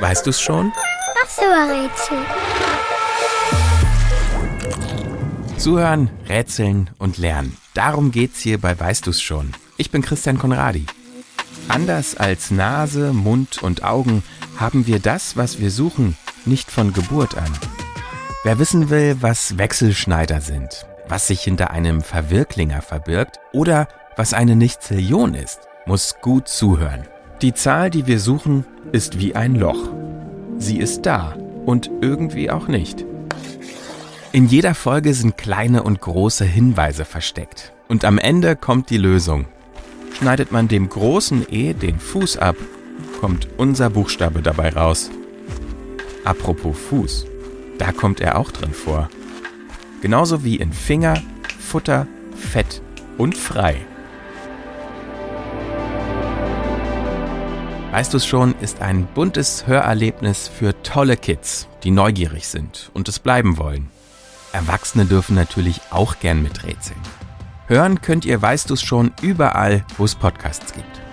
Weißt du's schon? Ach so, Rätsel. Zuhören, rätseln und lernen. Darum geht's hier bei Weißt du's schon. Ich bin Christian Konradi. Anders als Nase, Mund und Augen haben wir das, was wir suchen, nicht von Geburt an. Wer wissen will, was Wechselschneider sind, was sich hinter einem Verwirklinger verbirgt oder was eine Nichtzillion ist, muss gut zuhören. Die Zahl, die wir suchen, ist wie ein Loch. Sie ist da und irgendwie auch nicht. In jeder Folge sind kleine und große Hinweise versteckt. Und am Ende kommt die Lösung. Schneidet man dem großen E den Fuß ab, kommt unser Buchstabe dabei raus. Apropos Fuß, da kommt er auch drin vor. Genauso wie in Finger, Futter, Fett und Frei. Weißt du es schon, ist ein buntes Hörerlebnis für tolle Kids, die neugierig sind und es bleiben wollen. Erwachsene dürfen natürlich auch gern miträtseln. Hören könnt ihr Weißt du es schon überall, wo es Podcasts gibt.